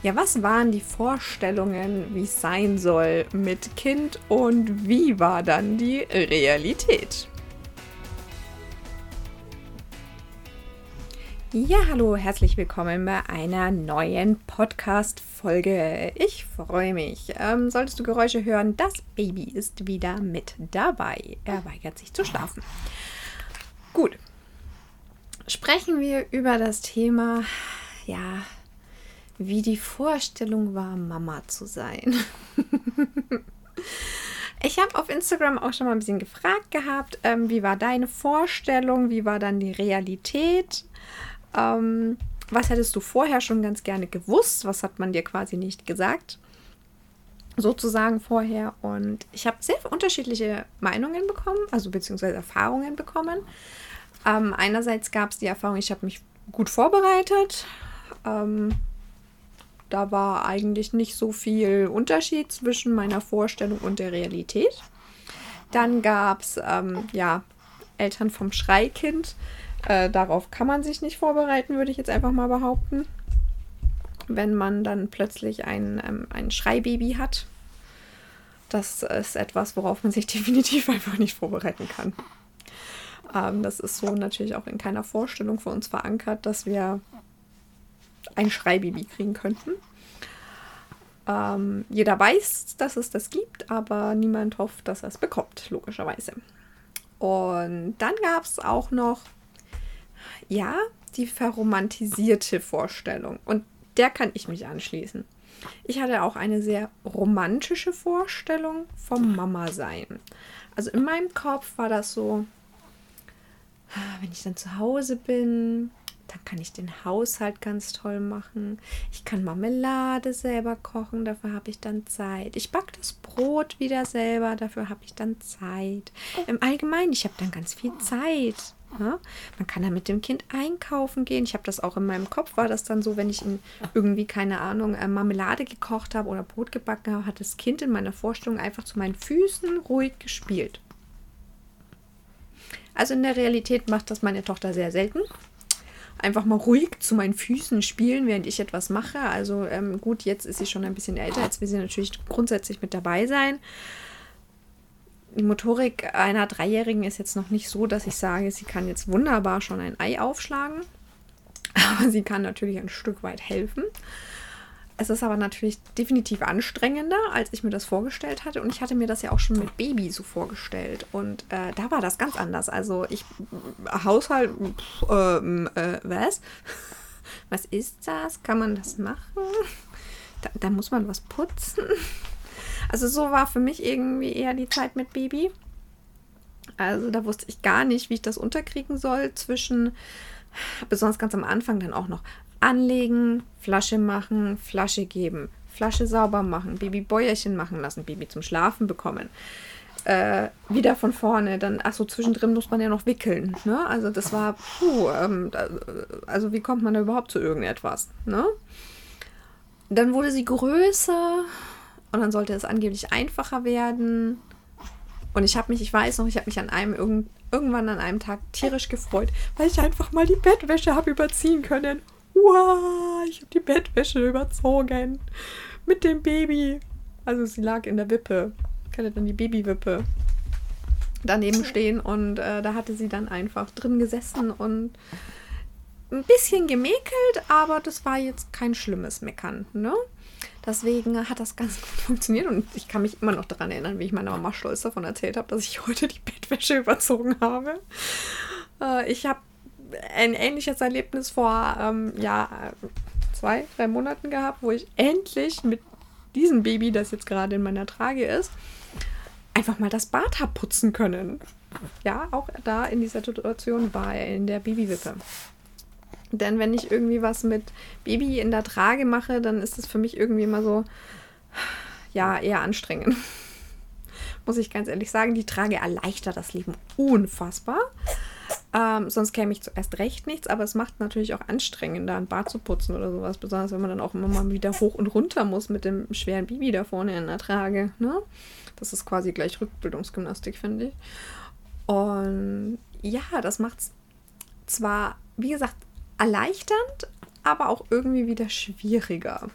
Ja, was waren die Vorstellungen, wie es sein soll mit Kind und wie war dann die Realität? Ja, hallo, herzlich willkommen bei einer neuen Podcast-Folge. Ich freue mich. Ähm, solltest du Geräusche hören, das Baby ist wieder mit dabei. Er weigert sich zu schlafen. Gut. Sprechen wir über das Thema, ja, wie die Vorstellung war, Mama zu sein. ich habe auf Instagram auch schon mal ein bisschen gefragt gehabt, ähm, wie war deine Vorstellung, wie war dann die Realität? Ähm, was hättest du vorher schon ganz gerne gewusst? Was hat man dir quasi nicht gesagt? Sozusagen vorher. Und ich habe sehr unterschiedliche Meinungen bekommen, also beziehungsweise Erfahrungen bekommen. Ähm, einerseits gab es die Erfahrung, ich habe mich gut vorbereitet. Ähm, da war eigentlich nicht so viel Unterschied zwischen meiner Vorstellung und der Realität. Dann gab es ähm, ja, Eltern vom Schreikind. Äh, darauf kann man sich nicht vorbereiten, würde ich jetzt einfach mal behaupten. Wenn man dann plötzlich ein, ähm, ein Schreibaby hat. Das ist etwas, worauf man sich definitiv einfach nicht vorbereiten kann. Ähm, das ist so natürlich auch in keiner Vorstellung für uns verankert, dass wir ein Schreibaby kriegen könnten. Ähm, jeder weiß, dass es das gibt, aber niemand hofft, dass er es bekommt, logischerweise. Und dann gab es auch noch, ja, die verromantisierte Vorstellung. Und der kann ich mich anschließen. Ich hatte auch eine sehr romantische Vorstellung vom Mama-Sein. Also in meinem Kopf war das so, wenn ich dann zu Hause bin, dann kann ich den Haushalt ganz toll machen. Ich kann Marmelade selber kochen, dafür habe ich dann Zeit. Ich backe das Brot wieder selber, dafür habe ich dann Zeit. Im Allgemeinen, ich habe dann ganz viel Zeit. Ja? Man kann dann mit dem Kind einkaufen gehen. Ich habe das auch in meinem Kopf, war das dann so, wenn ich irgendwie, keine Ahnung, äh, Marmelade gekocht habe oder Brot gebacken habe, hat das Kind in meiner Vorstellung einfach zu meinen Füßen ruhig gespielt. Also in der Realität macht das meine Tochter sehr selten einfach mal ruhig zu meinen Füßen spielen, während ich etwas mache. Also ähm, gut, jetzt ist sie schon ein bisschen älter, jetzt will sie natürlich grundsätzlich mit dabei sein. Die Motorik einer Dreijährigen ist jetzt noch nicht so, dass ich sage, sie kann jetzt wunderbar schon ein Ei aufschlagen. Aber sie kann natürlich ein Stück weit helfen. Es ist aber natürlich definitiv anstrengender, als ich mir das vorgestellt hatte. Und ich hatte mir das ja auch schon mit Baby so vorgestellt. Und äh, da war das ganz anders. Also ich, Haushalt, ähm, äh, was? Was ist das? Kann man das machen? Da, da muss man was putzen. Also so war für mich irgendwie eher die Zeit mit Baby. Also da wusste ich gar nicht, wie ich das unterkriegen soll zwischen, besonders ganz am Anfang dann auch noch anlegen, Flasche machen, Flasche geben, Flasche sauber machen, Baby Bäuerchen machen lassen, Baby zum Schlafen bekommen. Äh, wieder von vorne, dann, achso, zwischendrin muss man ja noch wickeln. Ne? Also das war, puh, ähm, also wie kommt man da überhaupt zu irgendetwas? Ne? Dann wurde sie größer und dann sollte es angeblich einfacher werden. Und ich habe mich, ich weiß noch, ich habe mich an einem irgendwann an einem Tag tierisch gefreut, weil ich einfach mal die Bettwäsche habe überziehen können. Ich habe die Bettwäsche überzogen. Mit dem Baby. Also sie lag in der Wippe. Ich hatte dann die Babywippe daneben stehen und äh, da hatte sie dann einfach drin gesessen und ein bisschen gemäkelt, aber das war jetzt kein schlimmes Meckern, ne? Deswegen hat das ganz gut funktioniert und ich kann mich immer noch daran erinnern, wie ich meiner Mama stolz davon erzählt habe, dass ich heute die Bettwäsche überzogen habe. Äh, ich habe ein ähnliches Erlebnis vor ähm, ja, zwei, drei Monaten gehabt, wo ich endlich mit diesem Baby, das jetzt gerade in meiner Trage ist, einfach mal das Bad habe putzen können. Ja, auch da in dieser Situation war er in der Babywippe. Denn wenn ich irgendwie was mit Baby in der Trage mache, dann ist es für mich irgendwie immer so, ja, eher anstrengend. muss ich ganz ehrlich sagen. Die Trage erleichtert das Leben unfassbar. Ähm, sonst käme ich zuerst recht nichts, aber es macht natürlich auch anstrengender, ein Bad zu putzen oder sowas. Besonders wenn man dann auch immer mal wieder hoch und runter muss mit dem schweren Bibi da vorne in der Trage. Ne? Das ist quasi gleich Rückbildungsgymnastik, finde ich. Und ja, das macht es zwar, wie gesagt, erleichternd, aber auch irgendwie wieder schwieriger.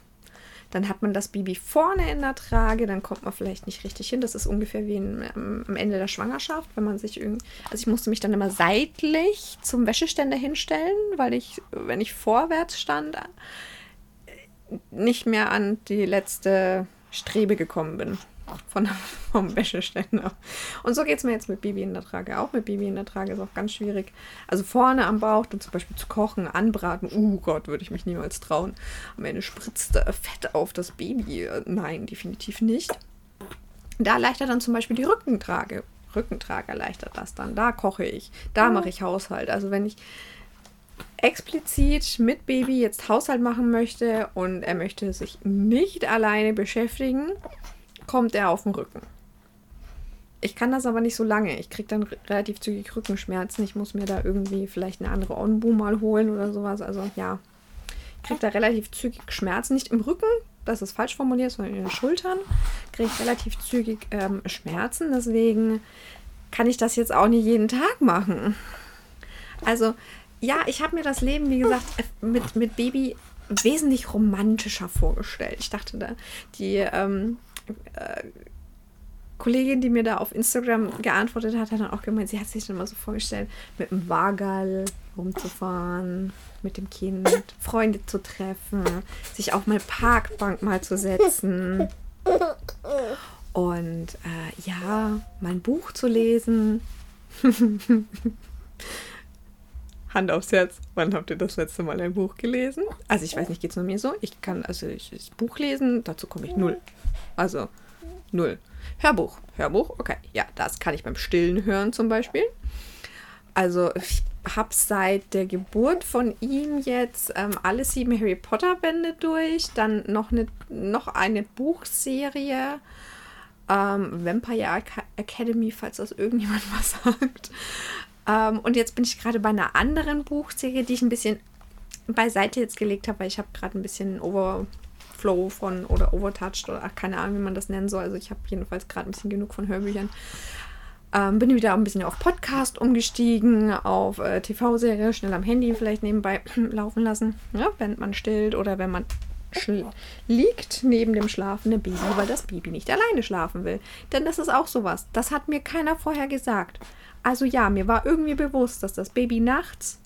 Dann hat man das Baby vorne in der Trage, dann kommt man vielleicht nicht richtig hin. Das ist ungefähr wie in, ähm, am Ende der Schwangerschaft, wenn man sich irgendwie. Also ich musste mich dann immer seitlich zum Wäscheständer hinstellen, weil ich, wenn ich vorwärts stand, nicht mehr an die letzte Strebe gekommen bin von, vom Wäscheständer. Und so geht es mir jetzt mit Baby in der Trage. Auch mit Baby in der Trage ist auch ganz schwierig. Also vorne am Bauch, dann zum Beispiel zu kochen, anbraten. Oh Gott, würde ich mich niemals trauen. Am Ende spritzt Fett auf das Baby. Nein, definitiv nicht. Da erleichtert dann zum Beispiel die Rückentrage. Rückentrage erleichtert das dann. Da koche ich. Da mache ich Haushalt. Also wenn ich explizit mit Baby jetzt Haushalt machen möchte und er möchte sich nicht alleine beschäftigen, kommt er auf den Rücken. Ich kann das aber nicht so lange. Ich kriege dann relativ zügig Rückenschmerzen. Ich muss mir da irgendwie vielleicht eine andere Onbu mal holen oder sowas. Also ja, ich kriege da relativ zügig Schmerzen. Nicht im Rücken, das ist falsch formuliert, sondern in den Schultern kriege ich relativ zügig ähm, Schmerzen. Deswegen kann ich das jetzt auch nicht jeden Tag machen. Also ja, ich habe mir das Leben, wie gesagt, mit, mit Baby wesentlich romantischer vorgestellt. Ich dachte da, die ähm, äh, Kollegin, die mir da auf Instagram geantwortet hat, hat dann auch gemeint, sie hat sich dann mal so vorgestellt, mit dem Wagal rumzufahren, mit dem Kind, Freunde zu treffen, sich auf meine Parkbank mal zu setzen und äh, ja, mein Buch zu lesen. Hand aufs Herz, wann habt ihr das letzte Mal ein Buch gelesen? Also ich weiß nicht, geht es nur mir so? Ich kann also ich, das Buch lesen, dazu komme ich null. Also null. Hörbuch. Hörbuch, okay. Ja, das kann ich beim Stillen hören zum Beispiel. Also ich habe seit der Geburt von ihm jetzt ähm, alle sieben Harry Potter Bände durch, dann noch eine, noch eine Buchserie, ähm, Vampire Academy, falls das irgendjemand was sagt. Ähm, und jetzt bin ich gerade bei einer anderen Buchserie, die ich ein bisschen beiseite jetzt gelegt habe, weil ich habe gerade ein bisschen Over Flow von oder Overtouched oder ach, keine Ahnung, wie man das nennen soll. Also ich habe jedenfalls gerade ein bisschen genug von Hörbüchern. Ähm, bin wieder ein bisschen auf Podcast umgestiegen, auf äh, TV-Serie, schnell am Handy vielleicht nebenbei laufen lassen, ja, wenn man stillt oder wenn man liegt neben dem schlafenden Baby, weil das Baby nicht alleine schlafen will. Denn das ist auch sowas. Das hat mir keiner vorher gesagt. Also ja, mir war irgendwie bewusst, dass das Baby nachts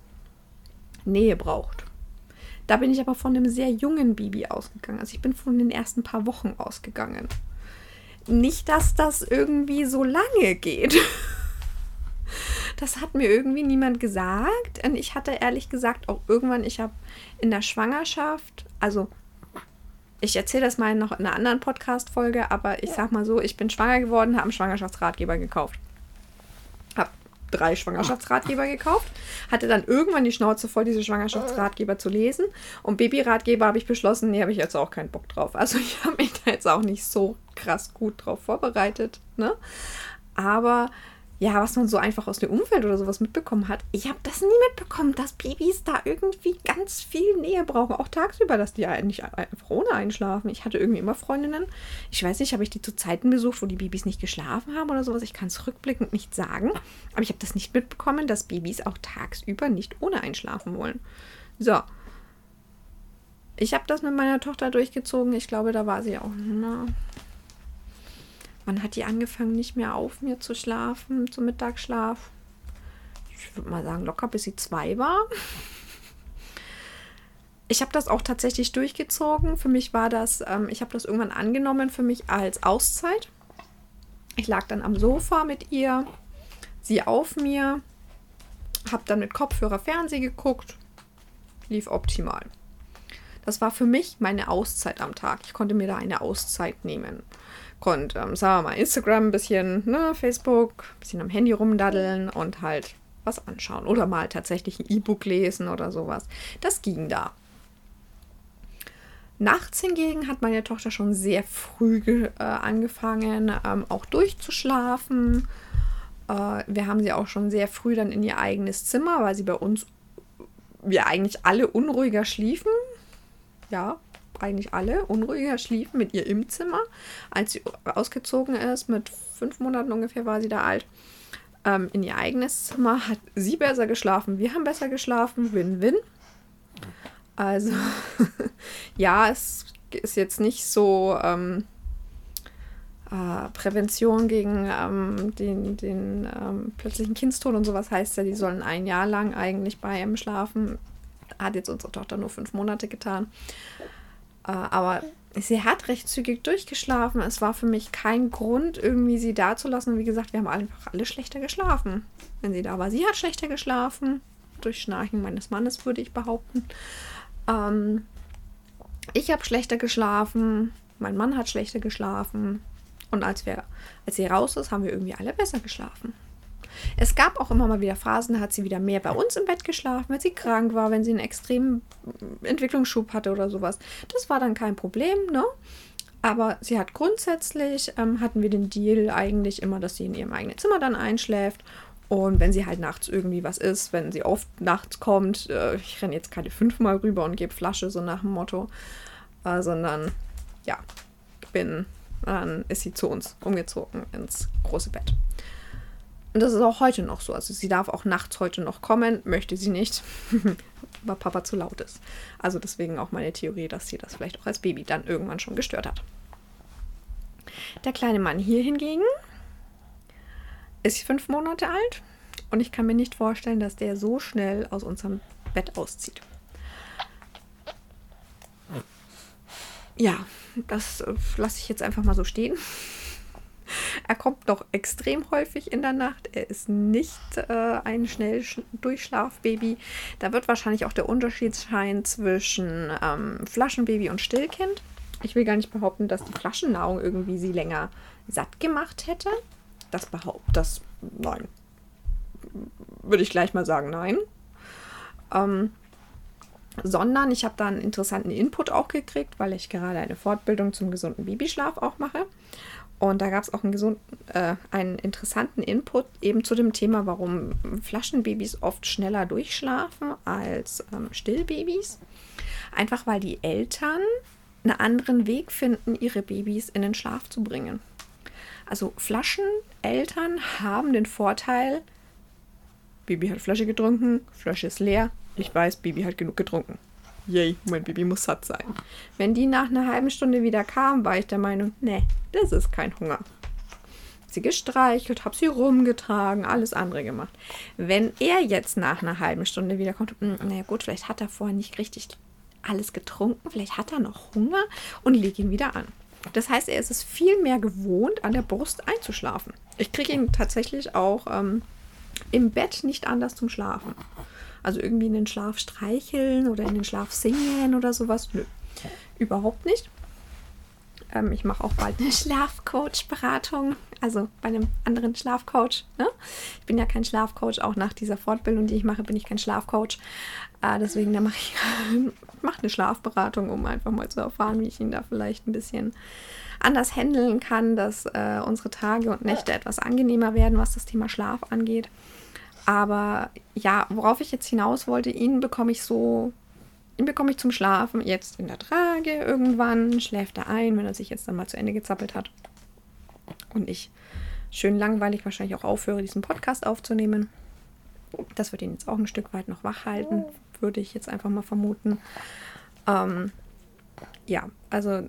Nähe braucht. Da bin ich aber von einem sehr jungen Baby ausgegangen. Also ich bin von den ersten paar Wochen ausgegangen. Nicht, dass das irgendwie so lange geht. Das hat mir irgendwie niemand gesagt. Und ich hatte ehrlich gesagt auch irgendwann, ich habe in der Schwangerschaft, also ich erzähle das mal noch in einer anderen Podcast-Folge, aber ich sag mal so, ich bin schwanger geworden, habe einen Schwangerschaftsratgeber gekauft drei Schwangerschaftsratgeber gekauft, hatte dann irgendwann die Schnauze voll, diese Schwangerschaftsratgeber zu lesen. Und Babyratgeber habe ich beschlossen, nee, habe ich jetzt auch keinen Bock drauf. Also ich habe mich da jetzt auch nicht so krass gut drauf vorbereitet. Ne? Aber ja, was man so einfach aus dem Umfeld oder sowas mitbekommen hat. Ich habe das nie mitbekommen, dass Babys da irgendwie ganz viel Nähe brauchen, auch tagsüber, dass die nicht einfach ohne einschlafen. Ich hatte irgendwie immer Freundinnen. Ich weiß nicht, habe ich die zu Zeiten besucht, wo die Babys nicht geschlafen haben oder sowas. Ich kann es rückblickend nicht sagen, aber ich habe das nicht mitbekommen, dass Babys auch tagsüber nicht ohne einschlafen wollen. So. Ich habe das mit meiner Tochter durchgezogen. Ich glaube, da war sie auch, na, Wann hat die angefangen, nicht mehr auf mir zu schlafen, zum Mittagsschlaf? Ich würde mal sagen, locker bis sie zwei war. Ich habe das auch tatsächlich durchgezogen. Für mich war das, ähm, ich habe das irgendwann angenommen für mich als Auszeit. Ich lag dann am Sofa mit ihr, sie auf mir, habe dann mit Kopfhörer Fernsehen geguckt, lief optimal. Das war für mich meine Auszeit am Tag. Ich konnte mir da eine Auszeit nehmen konnte, ähm, sagen wir mal, Instagram ein bisschen, ne, Facebook, ein bisschen am Handy rumdaddeln und halt was anschauen. Oder mal tatsächlich ein E-Book lesen oder sowas. Das ging da. Nachts hingegen hat meine Tochter schon sehr früh äh, angefangen, ähm, auch durchzuschlafen. Äh, wir haben sie auch schon sehr früh dann in ihr eigenes Zimmer, weil sie bei uns, wir eigentlich alle unruhiger schliefen. Ja, eigentlich alle unruhiger schliefen mit ihr im Zimmer. Als sie ausgezogen ist, mit fünf Monaten ungefähr war sie da alt, ähm, in ihr eigenes Zimmer, hat sie besser geschlafen. Wir haben besser geschlafen. Win-win. Also, ja, es ist jetzt nicht so ähm, äh, Prävention gegen ähm, den, den ähm, plötzlichen Kindstod und sowas heißt ja, die sollen ein Jahr lang eigentlich bei ihm schlafen. Hat jetzt unsere Tochter nur fünf Monate getan. Äh, aber sie hat recht zügig durchgeschlafen. Es war für mich kein Grund, irgendwie sie da zu lassen. Wie gesagt, wir haben einfach alle schlechter geschlafen, wenn sie da war. Sie hat schlechter geschlafen. Durch Schnarchen meines Mannes, würde ich behaupten. Ähm, ich habe schlechter geschlafen, mein Mann hat schlechter geschlafen. Und als wir, als sie raus ist, haben wir irgendwie alle besser geschlafen. Es gab auch immer mal wieder Phasen, da hat sie wieder mehr bei uns im Bett geschlafen, wenn sie krank war, wenn sie einen extremen Entwicklungsschub hatte oder sowas. Das war dann kein Problem, ne? Aber sie hat grundsätzlich, ähm, hatten wir den Deal eigentlich immer, dass sie in ihrem eigenen Zimmer dann einschläft und wenn sie halt nachts irgendwie was ist, wenn sie oft nachts kommt, äh, ich renne jetzt keine fünfmal rüber und gebe Flasche, so nach dem Motto, äh, sondern ja, bin, dann ist sie zu uns umgezogen ins große Bett. Und das ist auch heute noch so. Also sie darf auch nachts heute noch kommen, möchte sie nicht, weil Papa zu laut ist. Also deswegen auch meine Theorie, dass sie das vielleicht auch als Baby dann irgendwann schon gestört hat. Der kleine Mann hier hingegen ist fünf Monate alt und ich kann mir nicht vorstellen, dass der so schnell aus unserem Bett auszieht. Ja, das äh, lasse ich jetzt einfach mal so stehen. Er kommt noch extrem häufig in der Nacht. Er ist nicht äh, ein schnell Durchschlafbaby. Da wird wahrscheinlich auch der Unterschied scheinen zwischen ähm, Flaschenbaby und Stillkind. Ich will gar nicht behaupten, dass die Flaschennahrung irgendwie sie länger satt gemacht hätte. Das behauptet, das, nein. Würde ich gleich mal sagen, nein. Ähm, sondern ich habe da einen interessanten Input auch gekriegt, weil ich gerade eine Fortbildung zum gesunden Babyschlaf auch mache. Und da gab es auch einen, gesunden, äh, einen interessanten Input eben zu dem Thema, warum Flaschenbabys oft schneller durchschlafen als ähm, Stillbabys. Einfach weil die Eltern einen anderen Weg finden, ihre Babys in den Schlaf zu bringen. Also Flascheneltern haben den Vorteil, Baby hat Flasche getrunken, Flasche ist leer. Ich weiß, Baby hat genug getrunken. Yay, mein Baby muss satt sein. Wenn die nach einer halben Stunde wieder kam, war ich der Meinung, nee, das ist kein Hunger. Sie gestreichelt, hab sie rumgetragen, alles andere gemacht. Wenn er jetzt nach einer halben Stunde wiederkommt, hm, naja gut, vielleicht hat er vorher nicht richtig alles getrunken, vielleicht hat er noch Hunger und leg ihn wieder an. Das heißt, er ist es viel mehr gewohnt, an der Brust einzuschlafen. Ich kriege ihn tatsächlich auch ähm, im Bett nicht anders zum Schlafen. Also irgendwie in den Schlaf streicheln oder in den Schlaf singen oder sowas. Nö, überhaupt nicht. Ähm, ich mache auch bald eine Schlafcoach-Beratung, also bei einem anderen Schlafcoach. Ne? Ich bin ja kein Schlafcoach, auch nach dieser Fortbildung, die ich mache, bin ich kein Schlafcoach. Äh, deswegen mache ich mach eine Schlafberatung, um einfach mal zu erfahren, wie ich ihn da vielleicht ein bisschen anders handeln kann, dass äh, unsere Tage und Nächte etwas angenehmer werden, was das Thema Schlaf angeht. Aber ja, worauf ich jetzt hinaus wollte, ihn bekomme ich so ihn bekomme ich zum Schlafen jetzt in der Trage. Irgendwann schläft er ein, wenn er sich jetzt dann mal zu Ende gezappelt hat. Und ich schön langweilig wahrscheinlich auch aufhöre, diesen Podcast aufzunehmen. Das wird ihn jetzt auch ein Stück weit noch wach halten, würde ich jetzt einfach mal vermuten. Ähm, ja, also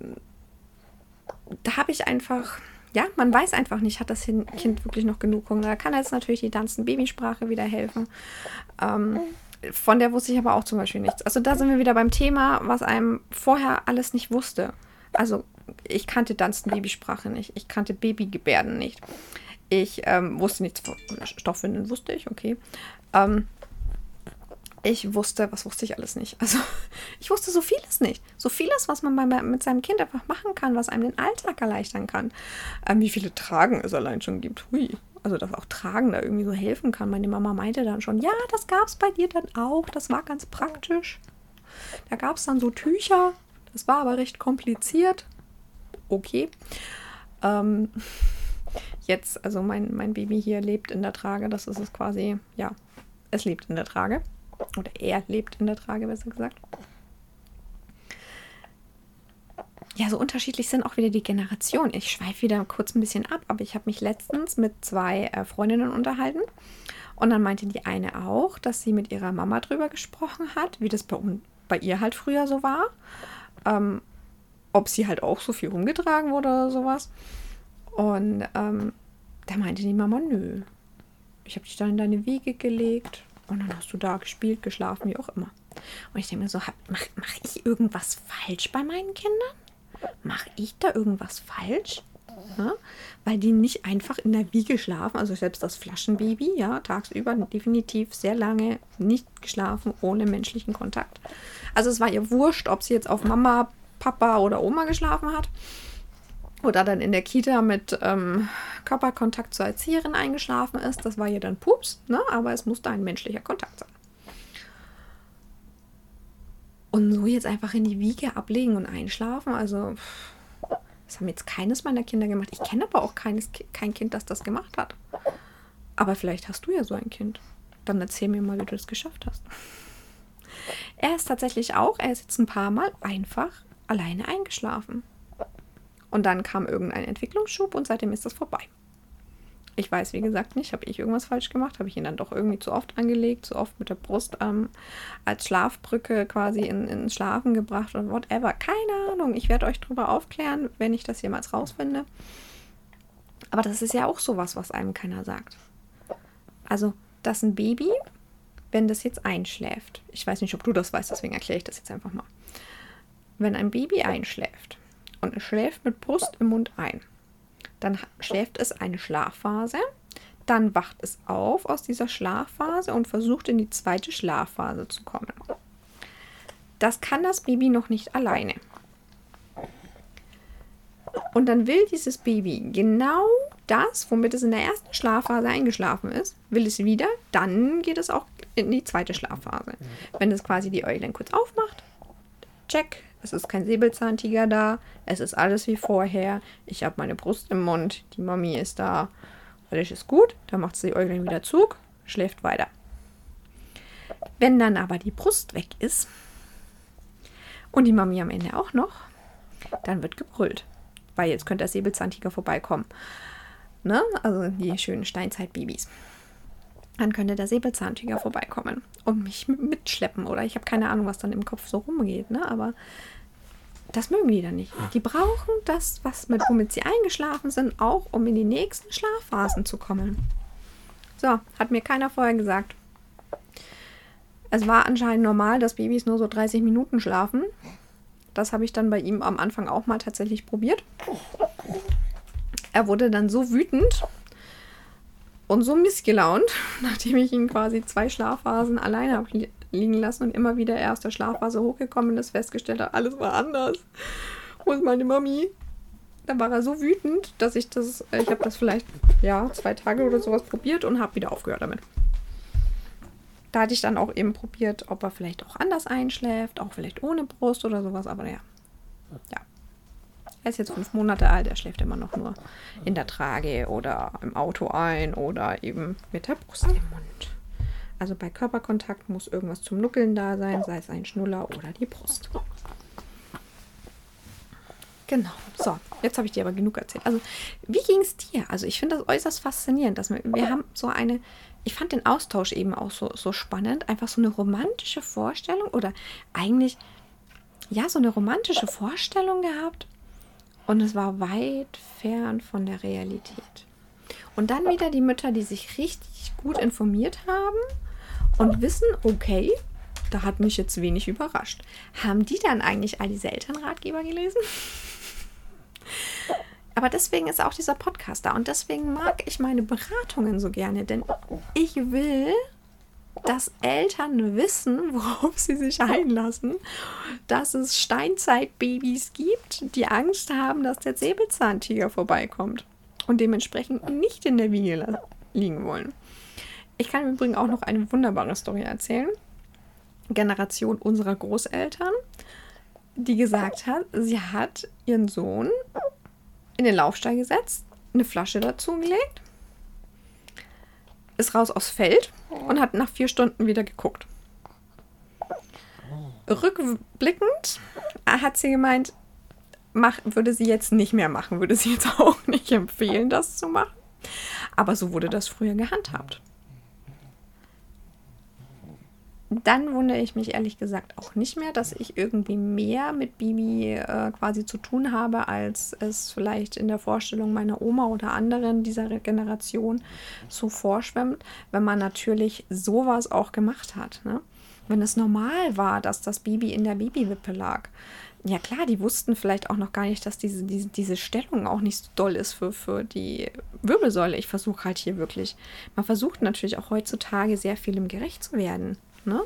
da habe ich einfach, ja, man weiß einfach nicht, hat das Kind wirklich noch genug Hunger. Da kann jetzt natürlich die tanzen Babysprache wieder helfen. Ähm, von der wusste ich aber auch zum Beispiel nichts. Also da sind wir wieder beim Thema, was einem vorher alles nicht wusste. Also ich kannte Dunstan Babysprache nicht. Ich kannte Babygebärden nicht. Ich ähm, wusste nichts von Stoffwindeln, wusste ich, okay. Ähm, ich wusste, was wusste ich alles nicht? Also ich wusste so vieles nicht. So vieles, was man bei, mit seinem Kind einfach machen kann, was einem den Alltag erleichtern kann. Ähm, wie viele Tragen es allein schon gibt. Hui also dass auch Tragen da irgendwie so helfen kann. Meine Mama meinte dann schon, ja, das gab es bei dir dann auch, das war ganz praktisch. Da gab es dann so Tücher, Das war aber recht kompliziert. Okay. Ähm, jetzt, also mein, mein Baby hier lebt in der Trage. Das ist es quasi, ja, es lebt in der Trage. Oder er lebt in der Trage, besser gesagt. Ja, so unterschiedlich sind auch wieder die Generationen. Ich schweife wieder kurz ein bisschen ab, aber ich habe mich letztens mit zwei äh, Freundinnen unterhalten. Und dann meinte die eine auch, dass sie mit ihrer Mama drüber gesprochen hat, wie das bei, bei ihr halt früher so war. Ähm, ob sie halt auch so viel rumgetragen wurde oder sowas. Und ähm, da meinte die Mama, nö. Ich habe dich dann in deine Wiege gelegt und dann hast du da gespielt, geschlafen, wie auch immer. Und ich denke mir so, mache mach ich irgendwas falsch bei meinen Kindern? Mache ich da irgendwas falsch? Ja? Weil die nicht einfach in der Wiege schlafen, also selbst das Flaschenbaby, ja, tagsüber definitiv sehr lange nicht geschlafen, ohne menschlichen Kontakt. Also es war ihr wurscht, ob sie jetzt auf Mama, Papa oder Oma geschlafen hat oder dann in der Kita mit ähm, Körperkontakt zur Erzieherin eingeschlafen ist. Das war ihr dann Pups, ne? aber es musste ein menschlicher Kontakt sein. Und so jetzt einfach in die Wiege ablegen und einschlafen, also das haben jetzt keines meiner Kinder gemacht. Ich kenne aber auch keines, kein Kind, das das gemacht hat. Aber vielleicht hast du ja so ein Kind. Dann erzähl mir mal, wie du das geschafft hast. Er ist tatsächlich auch, er ist jetzt ein paar Mal einfach alleine eingeschlafen. Und dann kam irgendein Entwicklungsschub und seitdem ist das vorbei. Ich weiß, wie gesagt, nicht, habe ich irgendwas falsch gemacht? Habe ich ihn dann doch irgendwie zu oft angelegt, zu oft mit der Brust ähm, als Schlafbrücke quasi in, ins Schlafen gebracht oder whatever. Keine Ahnung. Ich werde euch darüber aufklären, wenn ich das jemals rausfinde. Aber das ist ja auch sowas, was einem keiner sagt. Also, dass ein Baby, wenn das jetzt einschläft, ich weiß nicht, ob du das weißt, deswegen erkläre ich das jetzt einfach mal. Wenn ein Baby einschläft und es schläft mit Brust im Mund ein, dann schläft es eine Schlafphase, dann wacht es auf aus dieser Schlafphase und versucht in die zweite Schlafphase zu kommen. Das kann das Baby noch nicht alleine. Und dann will dieses Baby genau das, womit es in der ersten Schlafphase eingeschlafen ist, will es wieder, dann geht es auch in die zweite Schlafphase. Wenn es quasi die Äuglein kurz aufmacht, check, es ist kein Säbelzahntiger da. Es ist alles wie vorher. Ich habe meine Brust im Mund. Die Mami ist da. Alles ist gut. Dann macht sie die Äuglein wieder zu, schläft weiter. Wenn dann aber die Brust weg ist und die Mami am Ende auch noch, dann wird gebrüllt. Weil jetzt könnte der Säbelzahntiger vorbeikommen. Ne? Also die schönen Steinzeitbabys dann könnte der Säbelzahntiger vorbeikommen und mich mitschleppen. Oder ich habe keine Ahnung, was dann im Kopf so rumgeht. Ne? Aber das mögen die dann nicht. Die brauchen das, was mit, womit sie eingeschlafen sind, auch um in die nächsten Schlafphasen zu kommen. So, hat mir keiner vorher gesagt. Es war anscheinend normal, dass Babys nur so 30 Minuten schlafen. Das habe ich dann bei ihm am Anfang auch mal tatsächlich probiert. Er wurde dann so wütend, und so missgelaunt, nachdem ich ihn quasi zwei Schlafphasen alleine habe liegen lassen und immer wieder er aus der Schlafphase hochgekommen ist, festgestellt hat, alles war anders. Wo ist meine Mami? Da war er so wütend, dass ich das, ich habe das vielleicht, ja, zwei Tage oder sowas probiert und habe wieder aufgehört damit. Da hatte ich dann auch eben probiert, ob er vielleicht auch anders einschläft, auch vielleicht ohne Brust oder sowas, aber ja. Ja. Er ist jetzt fünf Monate alt, er schläft immer noch nur in der Trage oder im Auto ein oder eben mit der Brust im Mund. Also bei Körperkontakt muss irgendwas zum Nuckeln da sein, sei es ein Schnuller oder die Brust. Genau. So, jetzt habe ich dir aber genug erzählt. Also, wie ging es dir? Also, ich finde das äußerst faszinierend, dass wir, wir haben so eine, ich fand den Austausch eben auch so, so spannend, einfach so eine romantische Vorstellung oder eigentlich, ja, so eine romantische Vorstellung gehabt und es war weit fern von der Realität. Und dann wieder die Mütter, die sich richtig gut informiert haben und wissen, okay, da hat mich jetzt wenig überrascht. Haben die dann eigentlich all diese Elternratgeber gelesen? Aber deswegen ist auch dieser Podcast da und deswegen mag ich meine Beratungen so gerne, denn ich will dass Eltern wissen, worauf sie sich einlassen, dass es Steinzeitbabys gibt, die Angst haben, dass der Säbelzahntiger vorbeikommt und dementsprechend nicht in der Wiege liegen wollen. Ich kann im Übrigen auch noch eine wunderbare Story erzählen. Generation unserer Großeltern. die gesagt hat, sie hat ihren Sohn in den Laufstall gesetzt, eine Flasche dazu gelegt, ist raus aufs Feld und hat nach vier Stunden wieder geguckt. Rückblickend hat sie gemeint, mach, würde sie jetzt nicht mehr machen, würde sie jetzt auch nicht empfehlen, das zu machen. Aber so wurde das früher gehandhabt. Dann wundere ich mich ehrlich gesagt auch nicht mehr, dass ich irgendwie mehr mit Bibi äh, quasi zu tun habe, als es vielleicht in der Vorstellung meiner Oma oder anderen dieser Generation so vorschwemmt, wenn man natürlich sowas auch gemacht hat. Ne? Wenn es normal war, dass das Baby in der Babywippe lag. Ja klar, die wussten vielleicht auch noch gar nicht, dass diese, diese, diese Stellung auch nicht so doll ist für, für die Wirbelsäule. Ich versuche halt hier wirklich, man versucht natürlich auch heutzutage sehr vielem gerecht zu werden. Ne?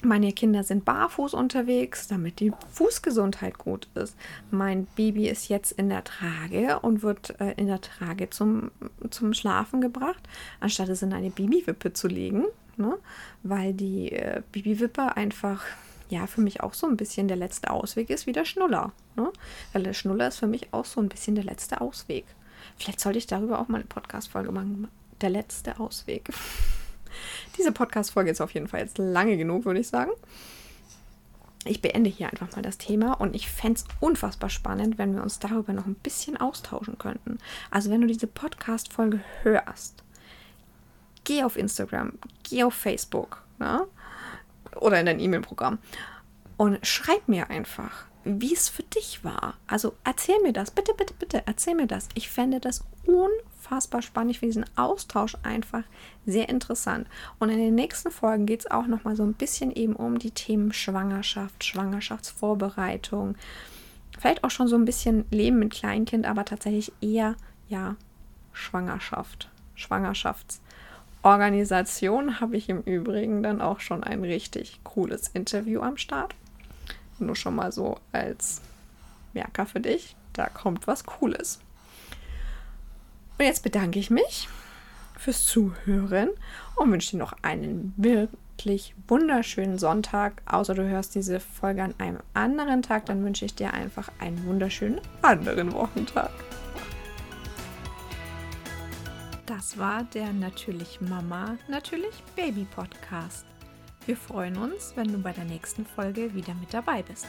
Meine Kinder sind barfuß unterwegs, damit die Fußgesundheit gut ist. Mein Baby ist jetzt in der Trage und wird äh, in der Trage zum, zum Schlafen gebracht, anstatt es in eine Babywippe zu legen, ne? weil die äh, Babywippe einfach ja für mich auch so ein bisschen der letzte Ausweg ist wie der Schnuller. Ne? Weil der Schnuller ist für mich auch so ein bisschen der letzte Ausweg. Vielleicht sollte ich darüber auch mal eine Podcast-Folge machen. Der letzte Ausweg. Diese Podcast-Folge ist auf jeden Fall jetzt lange genug, würde ich sagen. Ich beende hier einfach mal das Thema und ich fände es unfassbar spannend, wenn wir uns darüber noch ein bisschen austauschen könnten. Also wenn du diese Podcast-Folge hörst, geh auf Instagram, geh auf Facebook ne? oder in dein E-Mail-Programm und schreib mir einfach, wie es für dich war. Also erzähl mir das, bitte, bitte, bitte, erzähl mir das. Ich fände das unfassbar spannend. Ich finde diesen Austausch einfach sehr interessant. Und in den nächsten Folgen geht es auch nochmal so ein bisschen eben um die Themen Schwangerschaft, Schwangerschaftsvorbereitung. Vielleicht auch schon so ein bisschen Leben mit Kleinkind, aber tatsächlich eher, ja, Schwangerschaft, Schwangerschaftsorganisation habe ich im Übrigen dann auch schon ein richtig cooles Interview am Start. Nur schon mal so als Merker für dich. Da kommt was Cooles. Und jetzt bedanke ich mich fürs Zuhören und wünsche dir noch einen wirklich wunderschönen Sonntag. Außer du hörst diese Folge an einem anderen Tag, dann wünsche ich dir einfach einen wunderschönen anderen Wochentag. Das war der Natürlich Mama, Natürlich Baby Podcast. Wir freuen uns, wenn du bei der nächsten Folge wieder mit dabei bist.